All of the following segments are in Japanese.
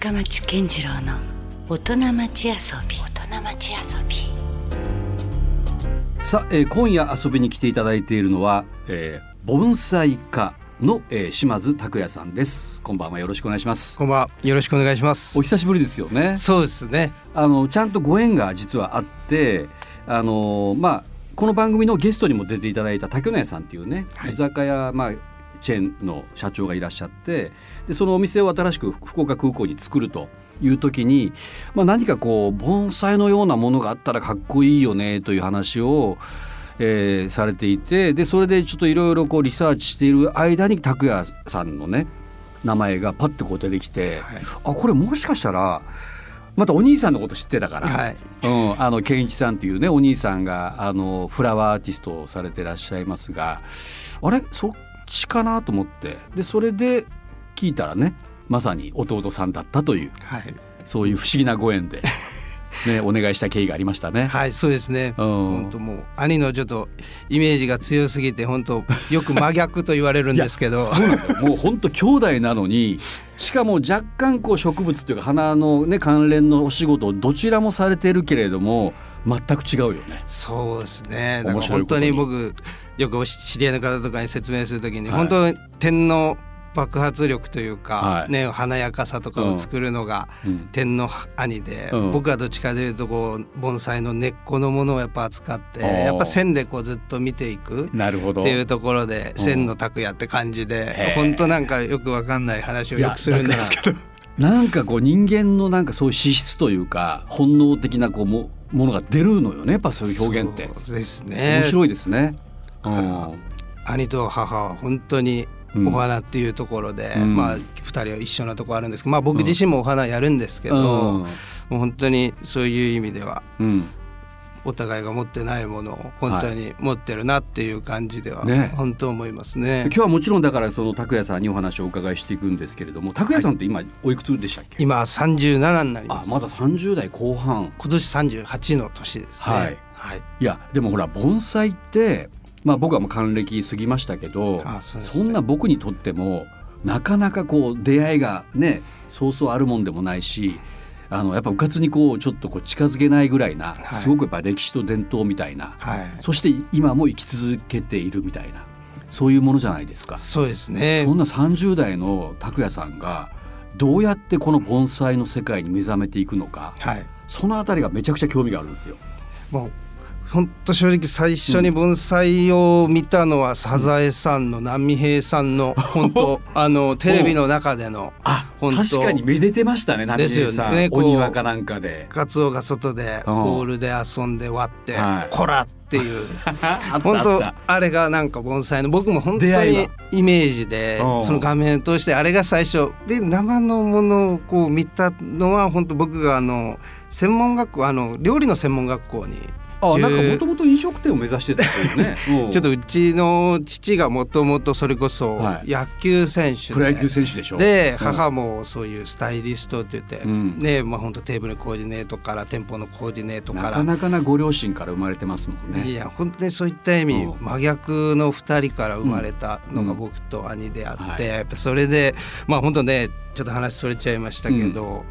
深町健次郎の大人町遊び。大人町遊び。さあ、えー今夜遊びに来ていただいているのは、えー、盆栽家の、えー、島津拓也さんです。こんばんは。よろしくお願いします。こんばんは。よろしくお願いします。お。久しぶりですよね。そうですね。あのちゃんとご縁が実はあってあのまあこの番組のゲストにも出ていただいた竹野屋さんっていうね、はい。居酒屋まあチェーンの社長がいらっしゃってでそのお店を新しく福岡空港に作るという時に、まあ、何かこう盆栽のようなものがあったらかっこいいよねという話を、えーされていてでそれでちょっといろいろこうリサーチしている間に拓也さんのね名前がパッとこう出てきて、はいあこれもしかしたらまたお兄さんのこと知ってたから、はい。うん、あの健一さんっていうねお兄さんがあのフラワーアーティストをされてらっしゃいますがあれ？そっちかなと思ってでそれで聞いたらねまさに弟さんだったというはい。そういう不思議なご縁で、ね、お願いした経緯がありましたね。はい、そうですね。うん本当もう兄のちょっとイメージが強すぎて本当よく真逆と言われるんですけど。そうなんですよ もう本当兄弟なのにしかも若干こう植物っていうか花のね関連のお仕事をどちらもされてるけれども全く違うよね。そうですね。だから本当に僕よくお知り合いの方とかに説明するときに、はい。本当天の爆発力というか、はい。ね華やかさとかを作るのがうん。天の兄で、うん。僕はどっちかというとこう盆栽の根っこのものをやっぱ扱ってやっぱ線でこうずっと見ていく。なるほど。っていうところでうん。千の拓也って感じへでー。本当なんかよくわかんない話をよくするんですけどなんかこう人間のなんかそういう資質というか本能的なこうもものが出るのよねやっぱそういう表現って。そうですね。面白いですね。うだからん兄と母は本当にうん。お花っていうところで、うん。まあ2人は一緒なところあるんですけど、まあ、僕自身もお花やるんですけど、うん。もう本当にそういう意味ではうん。お互いが持ってないものを本当に持ってるなっていう感じではね。本当思いますね。今日はもちろんだからその拓也さんにお話をお伺いしていくんですけれども拓也さんって今おいくつでしたっけ、今37になります。あまだ30代後半。今年38の年ですね。はい。はい。いやでもほら盆栽ってまあ僕はもう還暦過ぎましたけどねそんな僕にとってもなかなかこう出会いがねそうそうあるもんでもないしあのやっぱうかつにこうちょっとこう近づけないぐらいな、はいすごくやっぱ歴史と伝統みたいな、はい。そして今も生き続けているみたいなそういうものじゃないですか。そうですねそ。んな30代の拓也さんがどうやってこの盆栽の世界に目覚めていくのかはい。そのあたりがめちゃくちゃ興味があるんですよ。もう本当正直最初に盆栽を見たのはサザエさんの波平さんの本当 あのテレビの中でのあ本当。確かにめでてましたね波平さん、ね。お庭かなんかで。カツオが外でうん。ボールで遊んで割ってはい「こら!」っていう。本当あれがなんか盆栽の僕も本当にイメージでうん。その画面を通してあれが最初。で生のものをこう見たのは本当僕があの専門学校あの料理の専門学校にあなんか10もともと飲食店を目指してたというね。うん。ちょっとうちの父がもともとそれこそはい。野球選手で、プロ野球選手でしょ。でうん。母もそういうスタイリストって言って、うん。ねまあ本当テーブルコーディネートから店舗のコーディネートかなからなかなご両親から生まれてますもんね。いや本当にそういった意味、うん。真逆の2人から生まれたのがうん。僕と兄であって、うん。はい。やっぱそれでまあ本当ねちょっと話それちゃいましたけど、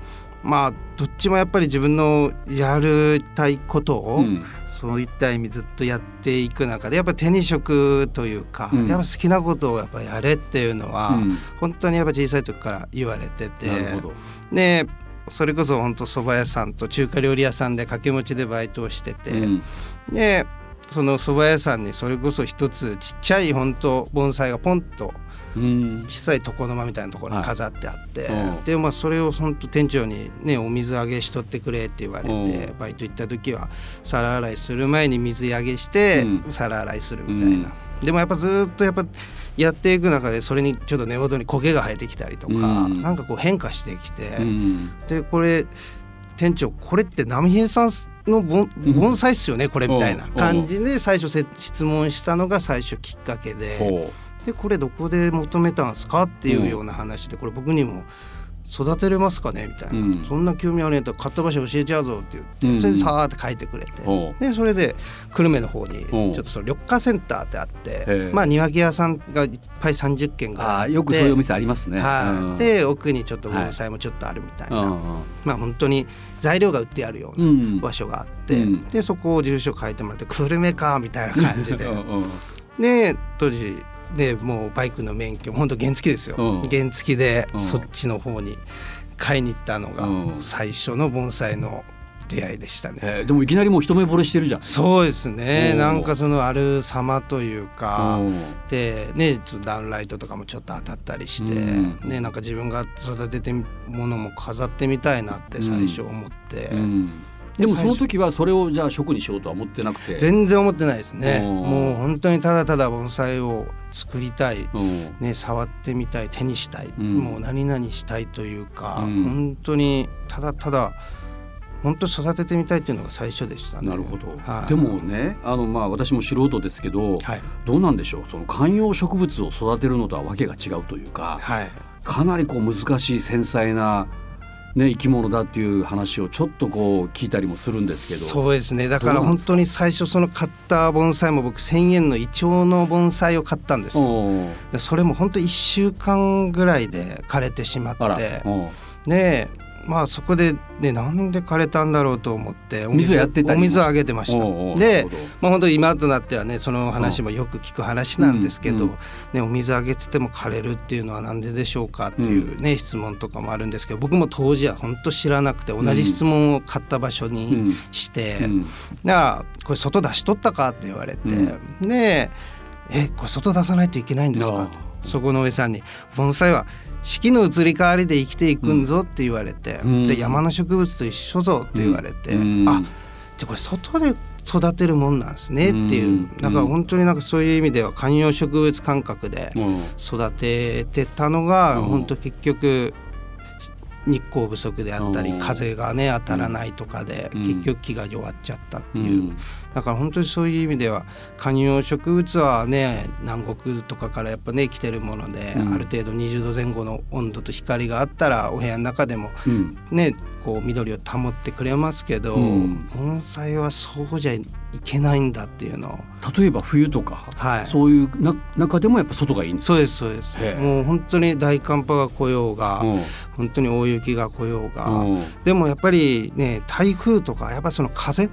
まあどっちもやっぱり自分のやりたいことを、うん。そういった意味ずっとやっていく中でやっぱ手に職というか、うん。やっぱ好きなことをやっぱやれっていうのは、うん。本当にやっぱ小さい時から言われててなるほど。でそれこそ本当蕎麦屋さんと中華料理屋さんで掛け持ちでバイトをしてて、うん。でその蕎麦屋さんにそれこそ一つちっちゃい本当盆栽がポンとうん小さい床の間みたいなところに飾ってあって、はいうん。でまあそれを本当店長にねお水揚げしとってくれって言われて、うん。バイト行った時は皿洗いする前に水揚げして、うん。皿洗いするみたいな、でもやっぱずっとやっぱやっていく中でそれにちょっと根元に苔が生えてきたりとか、うん。なんかこう変化してきて、うん。でこれ店長これって波平さんの盆盆栽っすよねこれみたいな感じで最初せ質問したのが最初きっかけでほでこれどこで求めたんですかっていうような話でこれ僕にも育てれますかねみたいな、うん。そんな興味あるんやったら買った場所教えちゃうぞって言って、うん。それでさーって書いてくれて、おう。でそれで久留米の方にちょっとその緑化センターってあって、え。まあ庭木屋さんがいっぱい30軒があよくそういうお店ありますね。はい。うん。で奥にちょっと盆栽もちょっとあるみたいな、うんまあ本当に材料が売ってあるよううなん。場所があって、うん。でそこを住所書いてもらって久留米かみたいな感じで。で当時でもうバイクの免許も本当原付ですよ、うん。原付でうん。そっちの方に買いに行ったのがうん。最初の盆栽の出会いでしたね。えーでもいきなりもう一目惚れしてるじゃん。そうですね。なんかそのある様というかうん。でねちょっとダウンライトとかもちょっと当たったりして、うん。ねなんか自分が育ててものも飾ってみたいなって最初思って、うんでもその時はそれをじゃあ職にしようとは思ってなくて。全然思ってないですね。もう本当にただただ盆栽を作りたい。うん。ね、触ってみたい。手にしたい、うん。もう何々したいというか、うん。本当にただただ本当育ててみたいっていうのが最初でしたね。なるほど、はい。でもねあのまあ私も素人ですけど、はい、どうなんでしょう？その観葉植物を育てるのとはわけが違うというかはい、かなりこう難しい繊細な、ね、生き物だっていう話をちょっとこう聞いたりもするんですけど。そうですね。だから本当に最初その買った盆栽も僕1,000円のイチョウの盆栽を買ったんですよ。でそれも本当1週間ぐらいで枯れてしまって。おー。でまあそこで、ね、なんで枯れたんだろうと思ってお水やってたお水をあげてました。でまあ、本当に今となってはねその話もよく聞く話なんですけど、うんうん。ね、お水あげてても枯れるっていうのはなんででしょうかっていうね、質問とかもあるんですけど僕も当時は本当知らなくて同じ質問を買った場所うにん。して、うんだからこれ外出しとったかって言われて、うでえこれ外出さないといけないんですかあそこの上さんに盆栽は四季の移り変わりで生きていくんぞって言われて、うん。で山の植物と一緒ぞって言われて、うん。あじゃあこれ外で育てるもんなんですねっていう、うん。だから本当になんかそういう意味では観葉植物感覚でうん。育ててたのが、うん。本当結局日光不足であったり、うん。風がね当たらないとかで、うん。結局木が弱っちゃったってういう、んだから本当にそういう意味では観葉植物はね南国とかからやっぱね来てるもので、うん。ある程度20度前後の温度と光があったらお部屋の中でもうん。ねこう緑を保ってくれますけど、うん。盆栽はそうじゃいけないんだっていうのを。例えば冬とか、はい。そういうな中でもやっぱ外がいいんですそうですそうです。もう本当に大寒波が来ようが、うん。本当に大雪が来ようが、うん。でもやっぱりね台風とかやっぱその風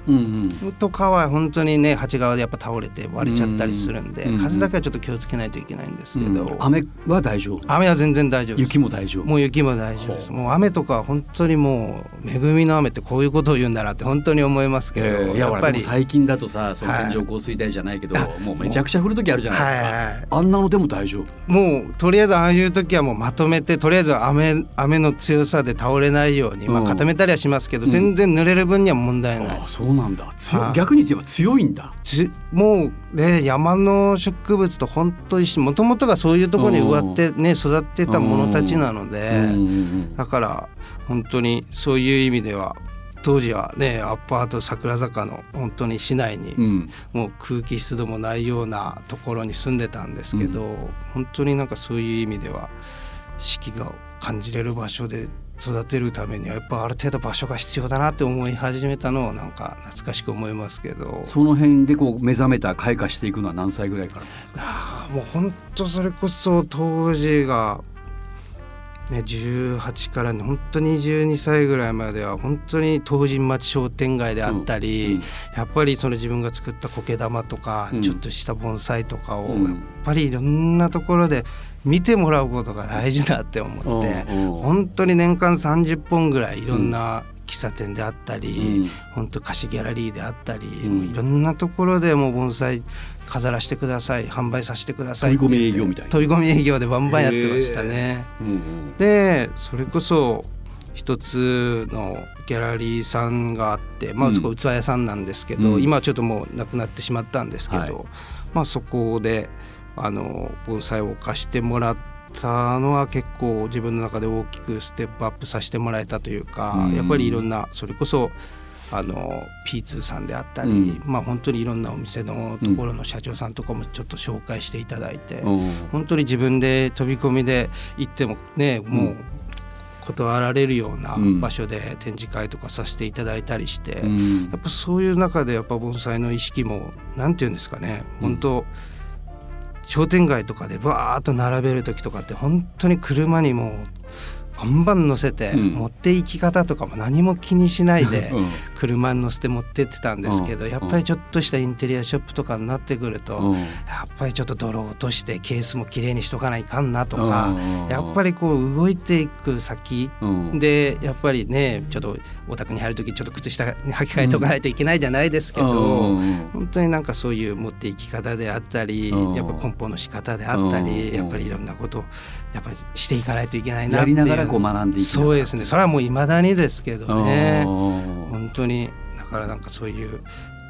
とかは本当にね鉢側でやっぱ倒れて割れちゃったりするんで、うん風だけはちょっと気をつけないといけないんですけど、うん。雨は大丈夫？雨は全然大丈夫です。雪も大丈夫？もう雪も大丈夫です。ほもう雨とかは本当にもう恵みの雨ってこういうことを言うんだなって本当に思いますけど、えーいやっぱり最近だとさそのはい線状降水帯じゃないけど、あもうめちゃくちゃ降る時あるじゃないですか、はいはいあんなのでも大丈夫？もうとりあえずああいう時はもうまとめてとりあえず雨雨の強さで倒れないように、まあ、うん。固めたりはしますけど、うん全然濡れる分には問題ない。あ。あそうなんだ。逆に言えば強いんだ。ちもうね山の植物と本当にもともとがそういうところに植わってね育ってたものたちなので、だから本当にそういう意味では当時はねアパート桜坂の本当に市内にもう空気湿度もないようなところに住んでたんですけど、本当になんかそういう意味では四季が感じれる場所で育てるためにはやっぱある程度場所が必要だなって思い始めたのをなんか懐かしく思いますけど。その辺でこう目覚めた開花していくのは何歳ぐらいからですか？あーもう本当それこそ当時が、ね、18からね本当に22歳ぐらいまでは本当に東神町商店街であったり、うんやっぱりその自分が作った苔玉とか、うん。ちょっとした盆栽とかを、うん。やっぱりいろんなところで見てもらうことが大事だって思って、うんうん。本当に年間30本ぐらいいろんな喫茶店であったり、うん。本当貸しギャラリーであったり、うん。いろんなところでもう盆栽飾らせてください販売させてください飛び込み営業みたいな。飛び込み営業でバンバンやってましたね。うんうんでそれこそ一つのギャラリーさんがあって、まあ、器屋さんなんですけど、うん。今はちょっともうなくなってしまったんですけど、はい。まあ、そこであの盆栽を貸してもらったのは結構自分の中で大きくステップアップさせてもらえたというか、うん。やっぱりいろんなそれこそあの P2 さんであったり、うん。まあ本当にいろんなお店のところの社長さんとかもちょっと紹介していただいて、うん。本当に自分で飛び込みで行ってもねもう断られるようなうん。場所で展示会とかさせていただいたりして、うん。やっぱそういう中でやっぱ盆栽の意識もなんて言うんですかねうん。本当、商店街とかでバーッと並べる時とかって本当に車にもうバンバン乗せて、うん。持って行き方とかも何も気にしないでうん。車に乗せて持ってってたんですけど、うん。やっぱりちょっとしたインテリアショップとかになってくると、うん。やっぱりちょっと泥を落としてケースもきれいにしとかないかんなとか、うん。やっぱりこう動いていく先うん。でやっぱりねちょっとお宅に入る時ちょっと靴下履き替えとかないといけないじゃないですけど、うん。本当になんかそういう持っていき方であったり、うん。やっぱ梱包の仕方であったり、うん。やっぱりいろんなことをやっぱりしていかないといけないなっていうこう学んでいきながらそうですね。それはもう未だにですけどね。うん本当にだからなんかそういう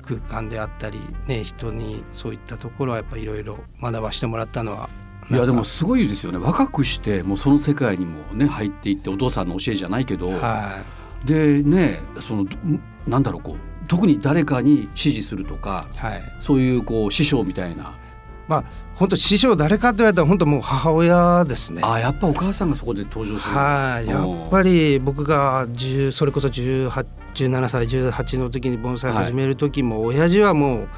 空間であったりね人にそういったところはやっぱいろいろ学ばしてもらったのはいやでもすごいですよね。若くしてもうその世界にもね入っていってお父さんの教えじゃないけど、はでねそのんなんだろうこう特に誰かに指示するとかいはい。そういうこう師匠みたいなまあ本当師匠誰かって言われたら本当もう母親ですね。あやっぱお母さんがそこで登場するはい、やっぱり僕が10それこそ18 17歳18の時に盆栽始める時も、親父はもう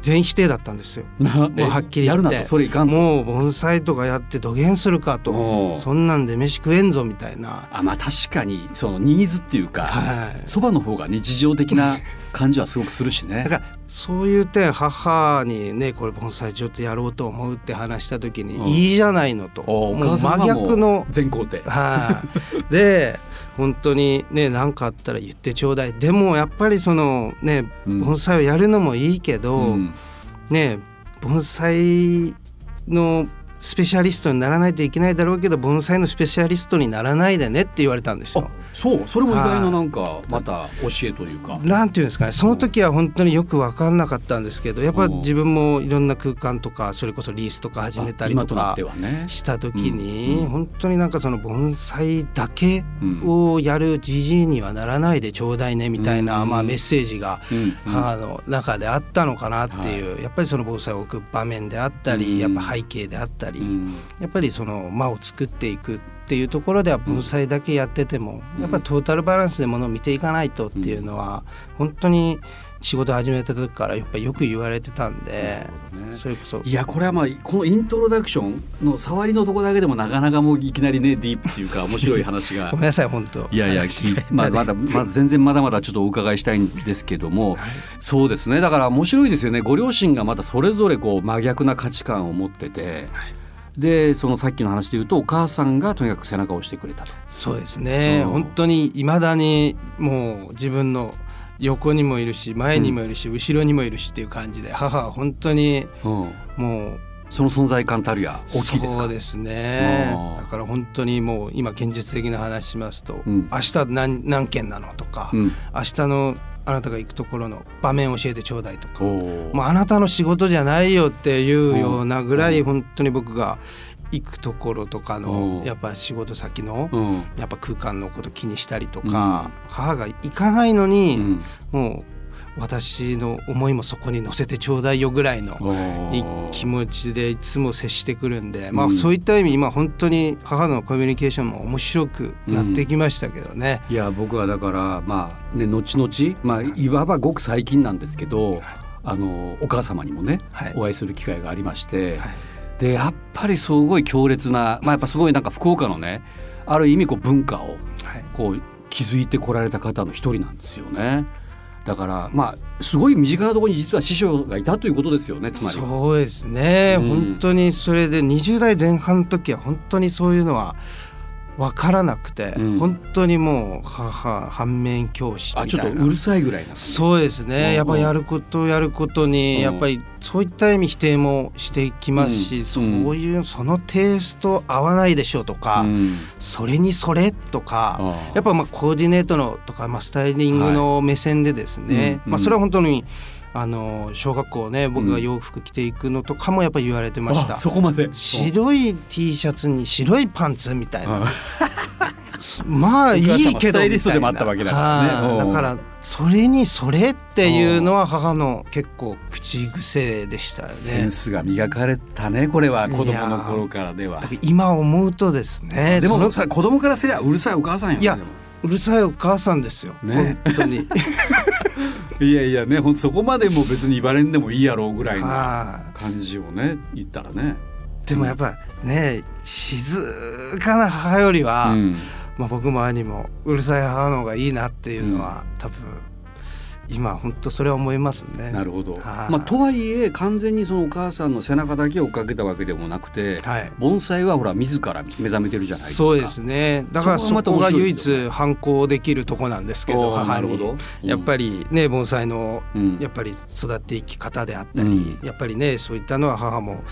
全否定だったんですよ。りもうはっきり言って。やるなと？それいかんと？もう盆栽とかやって土下するかおとうそんなんで飯食えんぞみたいな。あまあ確かにそのニーズっていうかはい。そば、の方が日常的な感じはすごくするしね。だからそういう点母にねこれ盆栽ちょっとやろうと思うって話した時に、うん。いいじゃないのと。もう真逆の。全肯定。はい、で本当にね何かあったら言ってちょうだい。でもやっぱりそのねうん。盆栽をやるのもいいけど、うん。ね盆栽のスペシャリストにならないといけないだろうけど盆栽のスペシャリストにならないでねって言われたんですよ。あ。そう？それも意外ななんかまた教えというか。なんていうんですかねその時は本当によく分かんなかったんですけどやっぱうん。自分もいろんな空間とかそれこそリースとか始めたりとかした時に本当になんかその盆栽だけうん。をやるじじいにはならないでちょうだいねみたいな、うん。まあ、メッセージがうん。うん。母の中であったのかなっていう、やっぱりその盆栽を置く場面であったり、うん。やっぱ背景であったり、うん。やっぱりその間を作っていくっていうところでは盆栽だけやってても、うん。やっぱりトータルバランスでものを見ていかないとっていうのは、本当に仕事始めた時からやっぱりよく言われてたんでね。それこそ。いやこれはまあこのイントロダクションの触りのとこだけでもなかなかもういきなりねディープっていうか面白い話が。ごめんなさい本当。いやいや、き まあ、まだ、まだ全然まだまだちょっとお伺いしたいんですけども、そうですね。だから面白いですよね。ご両親がまたそれぞれこう真逆な価値観を持ってて。で、そのさっきの話で言うと、お母さんがとにかく背中を押してくれたと。そうですね、うん本当にいまだにもう自分の横にもいるし前にもいるし、後ろにもいるしっていう感じで母は本当にうん。もうその存在感たるや大きいですか？そうですねうんだから本当にもう今現実的な話しますと、うん明日何何件なのとか、うん。明日のあなたが行くところの場面教えてちょうだいとか、もうあなたの仕事じゃないよっていうようなぐらいうん。本当に僕が行くところとかのうん。やっぱ仕事先のうん。やっぱ空間のこと気にしたりとか、母が行かないのに、うん。もう私の思いもそこに乗せてちょうだいよぐらいの気持ちでいつも接してくるんで、まあうんそういった意味今本当に母のコミュニケーションも面白くなってきましたけどね。いや僕はだからまあね後々まあい。わばごく最近なんですけど、あのお母様にもね、はい。お会いする機会がありまして、はい。でやっぱりすごい強烈なまあやっぱすごいなんか福岡のねある意味こう文化をはい。こう築いてこられた方の一人なんですよね。だからまあすごい身近なところに実は師匠がいたということですよねつまり。そうですね、うん本当にそれで20代前半の時は本当にそういうのは分からなくて、うん。本当にもう母反面教師あちょみたいな。っとうるさいぐらいな。そうですね、うんやっぱやることをやることに、うん。やっぱりそういった意味否定もしていきますし、うん。そういうそのテイスト合わないでしょうとか、うん。それにそれとか、やっぱまあコーディネートのとか、まあ、スタイリングの目線でですね、うん。まあ、それは本当にあの小学校ね僕が洋服着ていくのとかもやっぱ言われてました。あそこまで。白い T シャツに白いパンツみたいな、うん。まあいいけどお母様スタイリストでもあったわけだからね。はい。うん。だからそれにそれっていうのは母の結構口口癖でしたよね。センスが磨かれたねこれは。子供の頃からでは。今思うとですね。でもさ子供からすりゃうるさいお母さんよねいやうるさいお母さんですよ、ね。本当に いやいやねほんとそこまでも別に言われんでもいいやろうぐらいのは感じをね言ったらね。いでもやっぱね静かな母よりは、うん。まあ、僕も兄もうるさい母の方がいいなっていうのは、多分今本当それは思いますね。なるほど、はい。まあ、とはいえ完全にそのお母さんの背中だけを追っかけたわけでもなくて、はい。盆栽はほら自ら目覚めてるじゃないですか。そうですね。だからそこが唯一反抗できるとこなんですけど母に。なるほど。うん。やっぱりね盆栽のうん。やっぱり育っていき方であったり、うやっぱりねそういったのは母も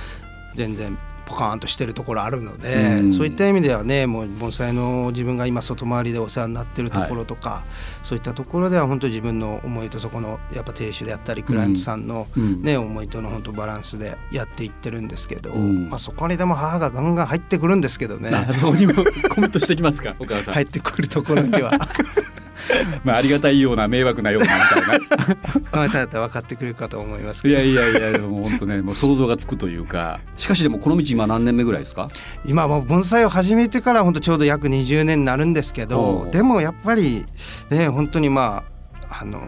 全然ポカーンとしてるところあるので、うん。そういった意味ではねもう盆栽の自分が今外回りでお世話になってるところとか、そういったところでは本当に自分の思いとそこのやっぱ亭主であったりクライアントさんの、うん。ね、思いとの本当バランスでやっていってるんですけど、うん。まあ、そこにでも母がガンガン入ってくるんですけどね。あそこにもコメントしてきますかお母さん、入ってくるところには まあ、ありがたいような迷惑なようなみたいな。まあただ分かってくれるかと思いますけど。いやいやいやでも本当ねもう想像がつくというか。しかしでもこの道今何年目ぐらいですか？今は盆栽を始めてから本当ちょうど約20年になるんですけどでもやっぱりね本当にまああの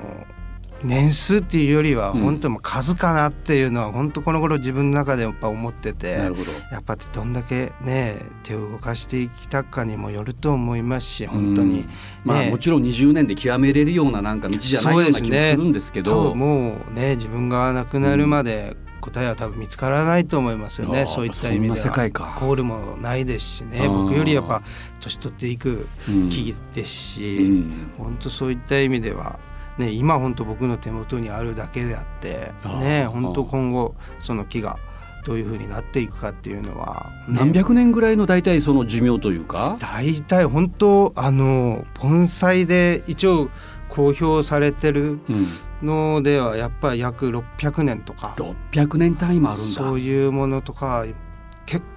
年数っていうよりはうん。本当にもう数かなっていうのは本当この頃自分の中でやっぱ思っててなるほど。やっぱどんだけね手を動かしていきたかにもよると思いますし本当に、うんまあね。もちろん20年で極めれるようななんか道じゃないような気もするんですけ多ど分もうね自分が亡くなるまで答えは多分見つからないと思いますよね、そういった意味では。コールもないですしね。僕よりやっぱ年取っていくうん。木ですし、うん。本当そういった意味では、ね、今本当僕の手元にあるだけであってね本当今後その木がどういうふうになっていくかっていうのは、ね、何百年ぐらいの大体その寿命というか？大体本当あの盆栽で一応公表されてるうん。のではやっぱり約600年とか。600年単位もあるんだ。そういうものとか結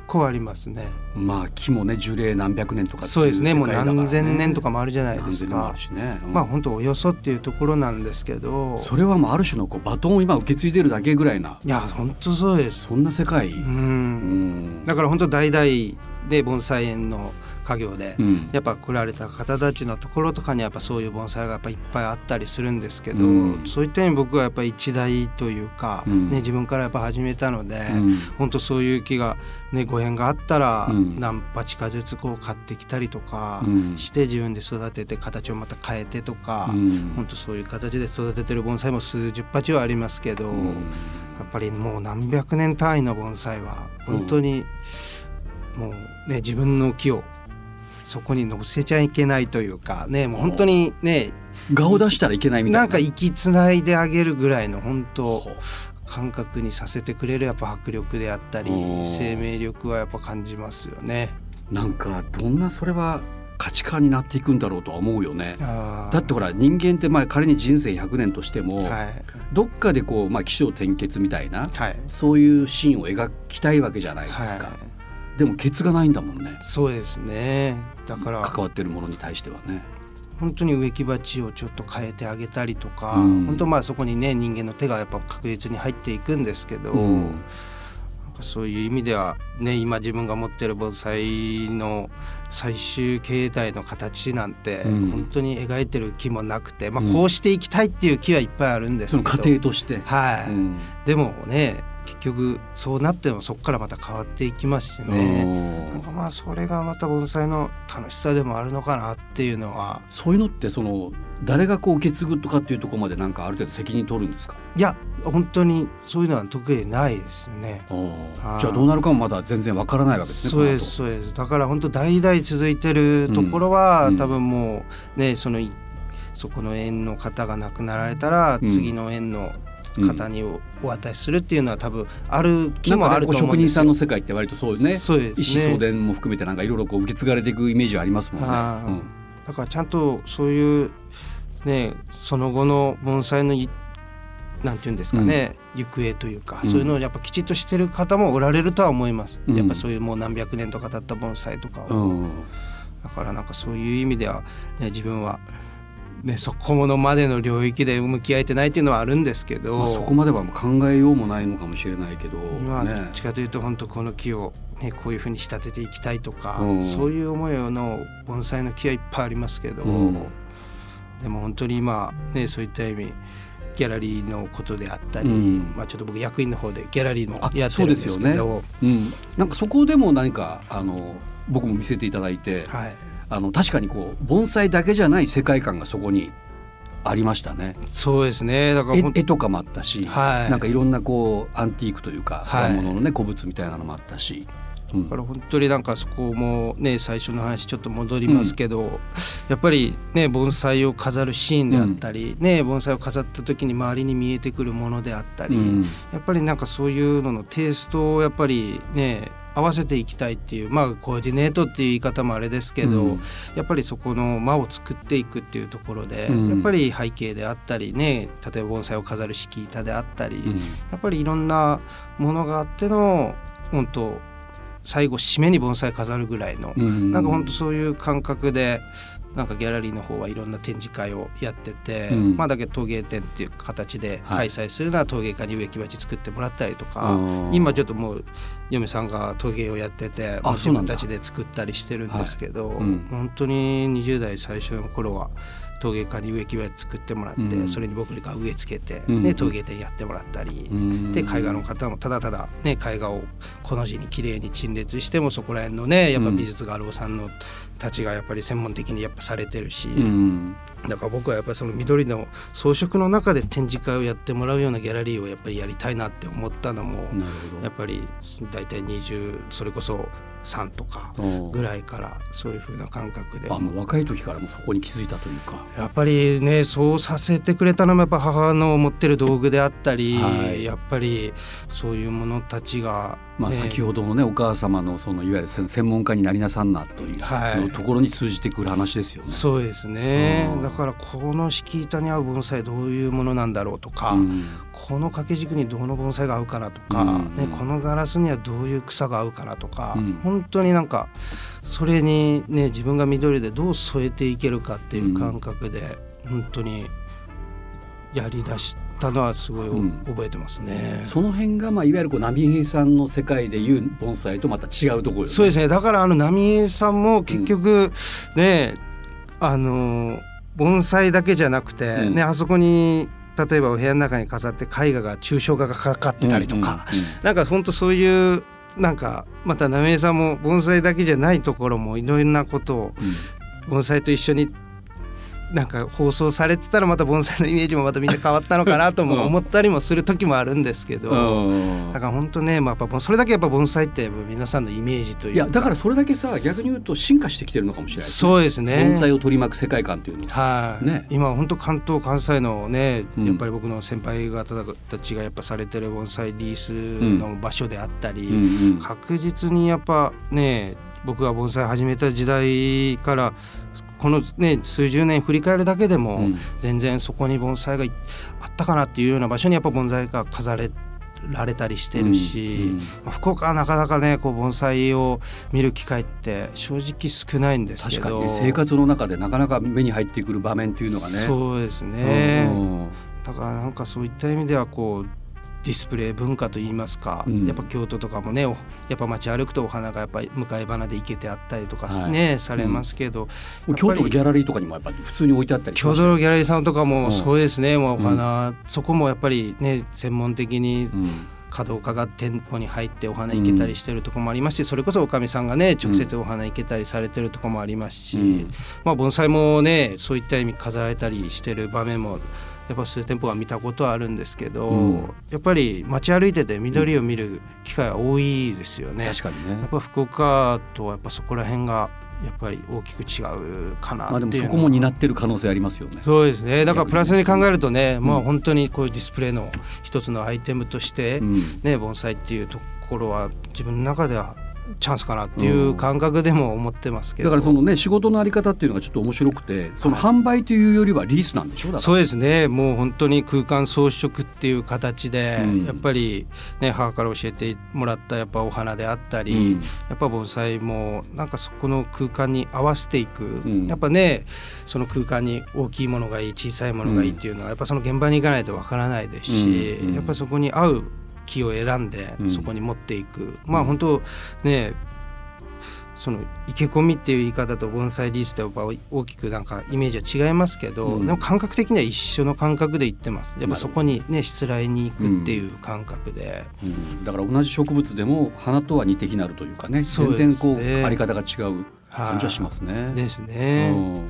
構ありますね。まあ木もね樹齢何百年とかっていそうですね。もう何千年とかもあるじゃないですか。ね、うん。まあ本当およそっていうところなんですけど。それはもうある種のこうバトンを今受け継いでるだけぐらいな。いや本当そうです。そんな世界、ううん。んだから本当代々で盆栽園の家業で、うん。やっぱ来られた方たちのところとかにやっぱそういう盆栽がやっぱいっぱいあったりするんですけど、うん。そういった意味僕はやっぱり一大というか、うん。ね、自分からやっぱ始めたので、うん。本当そういう木が、ね、ご縁があったらうん。何鉢かずつこう買ってきたりとかうん。して自分で育てて形をまた変えてとか、うん。本当そういう形で育ててる盆栽も数十鉢はありますけど、うん。やっぱりもう何百年単位の盆栽は本当にもうね自分の木をそこに乗せちゃいけないというかねもう本当にね顔を出したらいけないみたいな。なんか息つないであげるぐらいの本当感覚にさせてくれるやっぱ迫力であったり生命力はやっぱ感じますよね。なんかどんなそれは価値観になっていくんだろうとは思うよね。だってほら人間ってまあ仮に人生100年としても、はい。どっかでこうまあ起承転結みたいなはい。そういうシーンを描きたいわけじゃないですか、はい。でもケツがないんだもんね。そうですねだから関わってるものに対してはね。本当に植木鉢をちょっと変えてあげたりとか、うん。本当まあそこにね人間の手がやっぱ確実に入っていくんですけど、うん。なんかそういう意味ではね今自分が持ってる盆栽の最終形態の形なんて、うん。本当に描いてる木もなくて、まあ、うん。こうしていきたいっていう木はいっぱいあるんですけど、その過程として、はい、うん。でもね結局そうなってもそこからまた変わっていきますしね。なんかまあそれがまた盆栽の楽しさでもあるのかなっていうのは。そういうのってその誰がこう受け継ぐとかっていうところまでなんかある程度責任取るんですか？いや本当にそういうのは特にないですね。はい。じゃあどうなるかもまだ全然わからないわけですねそうですそうです。だから本当代々続いてるところは、うん。多分もうねそのいそこの園の方が亡くなられたら、うん。次の園の方におお渡しするっていうのは多分ある木なんもあるとう職思うんですよ。人さんの世界って割とそうね。そうですね。意思相伝も含めてなんかいろいろこう受け継がれていくイメージはありますもんね。はあうん。だからちゃんとそういうねその後の盆栽のいなんていうんですかね、行方というか、うん。そういうのをやっぱきちっとしてる方もおられるとは思います、うん。やっぱそういうもう何百年とか経った盆栽とかを、うん。だからなんかそういう意味では、ね、自分はね、そこのまでの領域で向き合えてないっていうのはあるんですけど、まあ、そこまでは考えようもないのかもしれないけど、今はどっちかというと本当この木を、ね、こういうふうに仕立てていきたいとか、うん、そういう思いの盆栽の木はいっぱいありますけど、うん、でも本当に今、ね、そういった意味ギャラリーのことであったり、うん、まあ、ちょっと僕役員の方でギャラリーもやってるんですけど、うん、なんかそこでも何かあの僕も見せていただいて、はい、あの確かにこう盆栽だけじゃない世界観がそこにありましたね。そうですね。だから絵とかもあったし、はい、なんかいろんなこうアンティークというか、はい、物のね古物みたいなのもあったし。だから本当になんかそこもね最初の話ちょっと戻りますけど、うん、やっぱりね盆栽を飾るシーンであったり、うん、ね盆栽を飾った時に周りに見えてくるものであったり、うん、やっぱりなんかそういうののテイストをやっぱりね合わせていきたいっていうまあコーディネートっていう言い方もあれですけど、うん、やっぱりそこの間を作っていくっていうところで、うん、やっぱり背景であったりね例えば盆栽を飾る敷板であったり、うん、やっぱりいろんなものがあっての本当最後締めに盆栽飾るぐらいの、うん、なんか本当そういう感覚でなんかギャラリーの方はいろんな展示会をやってて、うん、まあだけ陶芸展っていう形で開催するのは陶芸家に植木鉢作ってもらったりとか、はい、今ちょっともう嫁さんが陶芸をやってて自分たちで作ったりしてるんですけど、はい。うん、本当に20代最初の頃は。陶芸家に植木を作ってもらって、うん、それに僕が植え付けて、うん、ね、陶芸店やってもらったり、うん、で絵画の方もただただ、ね、絵画をこの字に綺麗に陳列してもそこら辺のねやっぱ美術画廊さんのたちがやっぱり専門的にやっぱされてるし、だから僕はやっぱりその緑の装飾の中で展示会をやってもらうようなギャラリーをやっぱりやりたいなって思ったのもやっぱり大体20それこそ3とかぐらいからそういうふうな感覚で。あもう若い時からもそこに気づいたというか。やっぱりねそうさせてくれたのもやっぱ母の持ってる道具であったり、はい、やっぱりそういうものたちがまあ、先ほどのねお母様のそのいわゆる専門家になりなさんなというところに通じてくる話ですよね。そうですね、だからこの敷板に合う盆栽どういうものなんだろうとか、うん、この掛け軸にどの盆栽が合うかなとか、うん、ね、このガラスにはどういう草が合うかなとか、うん、本当になんかそれにね自分が緑でどう添えていけるかっていう感覚で、本当にやりだしたのはすごい、うん、覚えてますね。その辺がまあいわゆるこう波平さんの世界でいう盆栽とまた違うところ、ね、そうですね。だからあの波平さんも結局ね、うん、あの盆栽だけじゃなくて、うん、ねあそこに例えばお部屋の中に飾って絵画が抽象画がかかってたりとか、うんうんうん、なんか本当そういうなんかまた波平さんも盆栽だけじゃないところもいろんなことを盆栽と一緒になんか放送されてたらまた盆栽のイメージもまたみんな変わったのかなとも 思ったりもする時もあるんですけど、だから本当ね、まあ、やっぱそれだけやっぱ盆栽って皆さんのイメージといういやだからそれだけさ逆に言うと進化してきてるのかもしれない、ね、そうですね。盆栽を取り巻く世界観っていうのは、い、ね、今本当関東関西のねやっぱり僕の先輩方たちがやっぱされてる盆栽リースの場所であったり、うん、確実にやっぱね僕が盆栽始めた時代からこのね数十年振り返るだけでも、全然そこに盆栽があったかなっていうような場所にやっぱ盆栽が飾れられたりしてるし、うんうん、まあ、福岡はなかなかねこう盆栽を見る機会って正直少ないんですけど。確かに、ね、生活の中でなかなか目に入ってくる場面っていうのがね。そうですね、うん、だからなんかそういった意味ではこうディスプレイ文化といいますか、うん、やっぱ京都とかもねやっぱ街歩くとお花がやっぱり向かい花で生けてあったりとかね、はい、されますけど、うん、京都のギャラリーとかにもやっぱり普通に置いてあったり京都のギャラリーさんとかもそうですね、もうお花、そこもやっぱりね専門的に、稼働家が店舗に入ってお花いけたりしてるとこもありますし、それこそおかみさんがね直接お花いけたりされてるとこもありますし、まあ盆栽もねそういった意味飾られたりしてる場面もやっぱ数店舗は見たことはあるんですけど、うん、やっぱり街歩いてて緑を見る機会は多いですよね。確かにねやっぱ福岡とはやっぱそこら辺がやっぱり大きく違うかなまあでもそこも担ってる可能性ありますよね。そうですね。だからプラスに考えるとね、まあ本当にこういうディスプレイの一つのアイテムとして、ね、盆栽っていうところは自分の中ではチャンスかなっていう感覚でも思ってますけど、だからそのね仕事のあり方っていうのがちょっと面白くてその販売というよりはリースなんでしょ？うだから。そうですね。もう本当に空間装飾っていう形で、うん。やっぱり、ね、母から教えてもらったやっぱお花であったり、うん。やっぱ盆栽もなんかそこの空間に合わせていく、ん。やっぱねその空間に大きいものがいい小さいものがいいっていうのは、やっぱその現場に行かないとわからないですし、うん。うん。やっぱそこに合う木を選んでうん。そこに持っていく、まあ本当ねその池込みっていう言い方と盆栽リースってやっぱ大きくなんかイメージは違いますけど、うん。でも感覚的には一緒の感覚で言ってますやっぱそこにねしつらいに行くっていう感覚で、うん。だから同じ植物でも花とは似て非なるというかねそう全然こうあり方が違う感じはしますね。ですね。うん。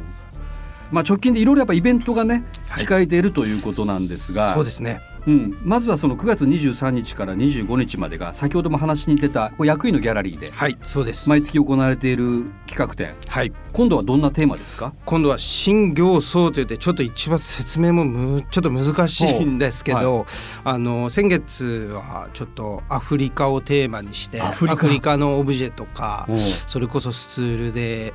まあ、直近でいろいろやっぱイベントがねはい。控えているということなんですが、そうですねうん、まずはその9月23日から25日までが先ほども話に出たこう役員のギャラリーではいそうです、毎月行われている企画展。はい。今度はどんなテーマですか？今度は新行僧といってちょっと一番説明もむちょっと難しいんですけど、あの先月はちょっとアフリカをテーマにしてアフリカ。のオブジェとかそれこそスツールで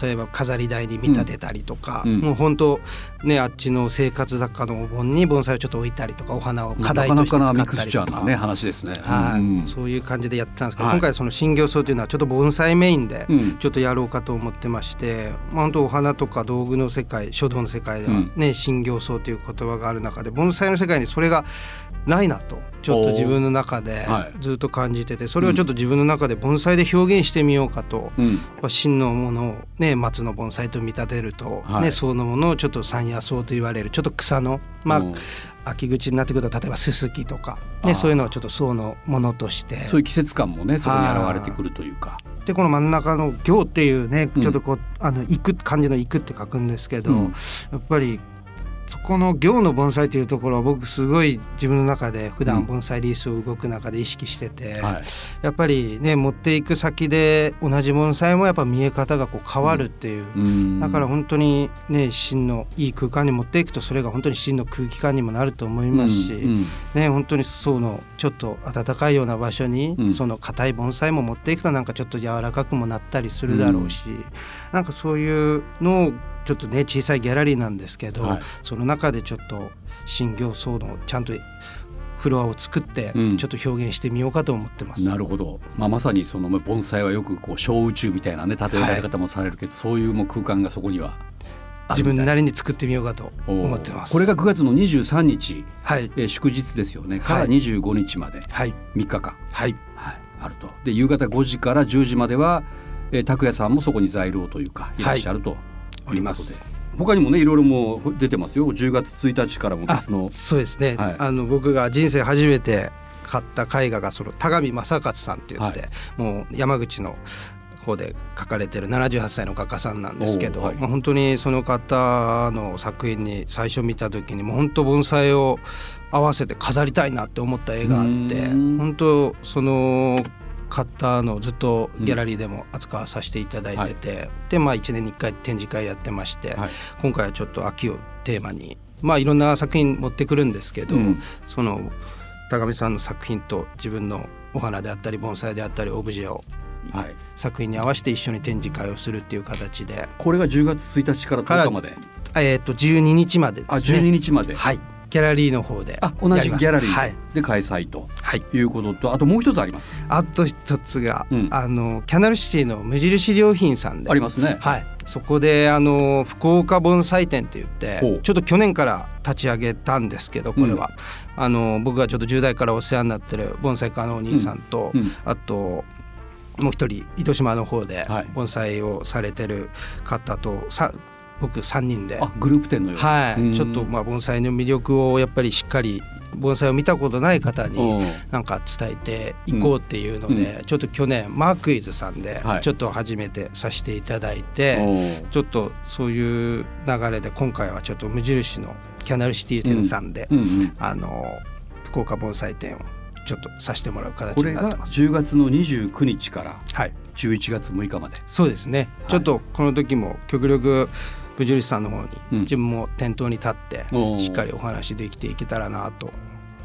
例えば飾り台に見立てたりとか、うん。うん。もう本当ねあっちの生活雑貨のお盆に盆栽をちょっと置いたりとかお花を課題として使ったりとか。ーなね話ですね。はいうん。そういう感じでやってたんですけど、はい。今回その新行僧というのはちょっと盆栽メインでうんちょっとやろうかと思ってまして、まあ、本当お花とか道具の世界書道の世界ではね、新行僧という言葉がある中で盆栽の世界にそれがないなとちょっと自分の中ではずっと感じててそれをちょっと自分の中で盆栽で表現してみようかと。うん。真のものをね松の盆栽と見立てると、はい。ねそのものをちょっと山野草と言われるちょっと草のまあうん秋口になってくると例えばススキとか、ね、そういうのをちょっと層のものとしてそういう季節感もねそこに現れてくるというか。でこの真ん中の「行」っていうねうん。ちょっとこう、あの行く漢字の「行く」って書くんですけど、うん。やっぱりそこの行の盆栽というところは僕すごい自分の中で普うん。段盆栽リースを動く中で意識してて、はい。やっぱりね持っていく先で同じ盆栽もやっぱ見え方がこう変わるっていう。うん。だから本当にね真のいい空間に持っていくとそれが本当に真の空気感にもなると思いますし、うん。うん。ね本当にそのちょっと暖かいような場所に、うん。その硬い盆栽も持っていくとなんかちょっと柔らかくもなったりするだろうし、なんかそういうのをちょっとね小さいギャラリーなんですけど、はい。その中でちょっと新行僧のちゃんとフロアを作ってうん。ちょっと表現してみようかと思ってます。なるほど、まあ、まさにそのまあ盆栽はよくこう小宇宙みたいなね例えられ方もされるけど、そういうもう空間がそこには自分なりに作ってみようかと思ってます。これが9月の23日、はい。えー祝日ですよね。からはい25日まで。はい。3日間、はい。はい、あると。で夕方5時から10時までは、えー拓也さんもそこに在廊というかいらっしゃると。いうことで、おります。他にもねいろいろもう出てますよ。10月1日からも別の。そうですね、はい。あの僕が人生初めて買った絵画がその田上正勝さんって言って、はもう山口の方で描かれてる78歳の画家さんなんですけど、はい。まあ、本当にその方の作品に最初見た時にもう本当盆栽を合わせて飾りたいなって思った絵があってうん。本当その方のずっとギャラリーでも扱わさせていただいてて、でまあ1年に1回展示会やってまして、はい。今回はちょっと秋をテーマにまあいろんな作品持ってくるんですけど、うん。その高見さんの作品と自分のお花であったり盆栽であったりオブジェをはい、作品に合わせて一緒に展示会をするっていう形で、これが10月1日から10日まで？えー、と12日まであですね。12日まで、はいギャラリーの方であ同じギャラリはい。ーで開催とはい、いうこととあともう一つあります。あと一つが、うん。あのキャナルシティの無印良品さんで。ありますね。はい、そこであの福岡盆栽展って言ってちょっと去年から立ち上げたんですけどこれは、あの僕がちょっと10代からお世話になってる盆栽家のお兄さんと、うん。うん。あともう一人糸島の方ではい。盆栽をされてる方とさ僕3人で。あグループ展のような。はい、うん。ちょっとまあ盆栽の魅力をやっぱりしっかり盆栽を見たことない方におうなんか伝えていこうっていうので、ちょっと去年マークイズさんではい。ちょっと初めてさせていただいて、ちょっとそういう流れで今回はちょっと無印のキャナルシティ店さんで、あの福岡盆栽展をちょっとさせてもらう形これがになってます。10月の29日からはい、11月6日まで。そうですね、い。ちょっとこの時も極力無印さんの方にうん。自分も店頭に立ってしっかりお話できていけたらなと。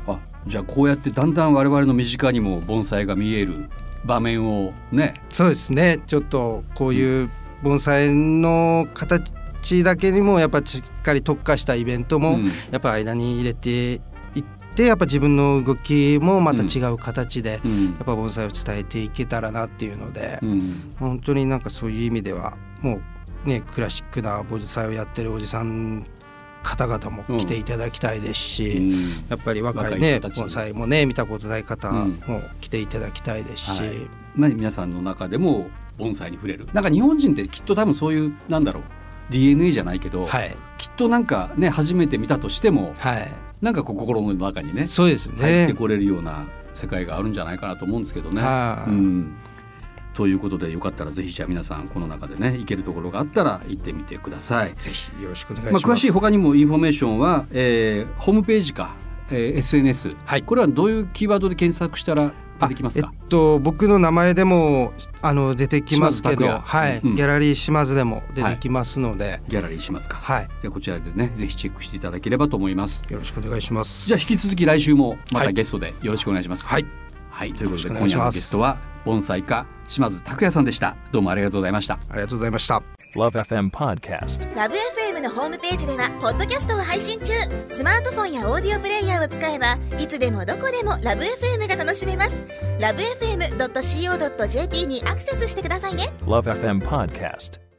あじゃあこうやってだんだん我々の身近にも盆栽が見える場面をね。そうですね。ちょっとこういう盆栽の形だけにもやっぱしっかり特化したイベントもうん。やっぱ間に入れていってやっぱ自分の動きもまた違う形でうん。やっぱ盆栽を伝えていけたらなっていうのでうん。本当になんかそういう意味ではもうねクラシックな盆栽をやってるおじさん方々も来ていただきたいですし、うん。やっぱり若いね盆栽もね見たことない方うん。も来ていただきたいですし、はい。まあ皆さんの中でも盆栽に触れる。なんか日本人ってきっと多分そういうなんだろう DNA じゃないけど、はい。きっとなんかね初めて見たとしてもはい、なんかこう心の中にねそうです入っねてこれるような世界があるんじゃないかなと思うんですけどね。はい。うんということでよかったらぜひじゃあ皆さんこの中でね行けるところがあったら行ってみてください。ぜひよろしくお願いしまあ、ます。詳しい他にもインフォメーションは、えーホームページか、えー SNS、はい。これはどういうキーワードで検索したら出てきますか？あえっと僕の名前でもあの出てきますけど、はい、うん。ギャラリー島津でも出てきますので、ギャラリーしますか、はい、じゃあこちらでねぜひチェックしていただければと思います。よろしくお願いします。じゃあ引き続き来週もまはい。たゲストでよろしくお願いします。はい、はい、ということで今夜のゲストは盆栽家島津拓也さんでしたどうもありがとうございましたありがとうございました。Love FM Podcast. ラブ f m のホームページではポッドキャストを配信中スマートフォンやオーディオプレイヤーを使えばいつでもどこでもラブ f m が楽しめますラブ FM.co.jp にアクセスしてくださいね Love FM Podcast.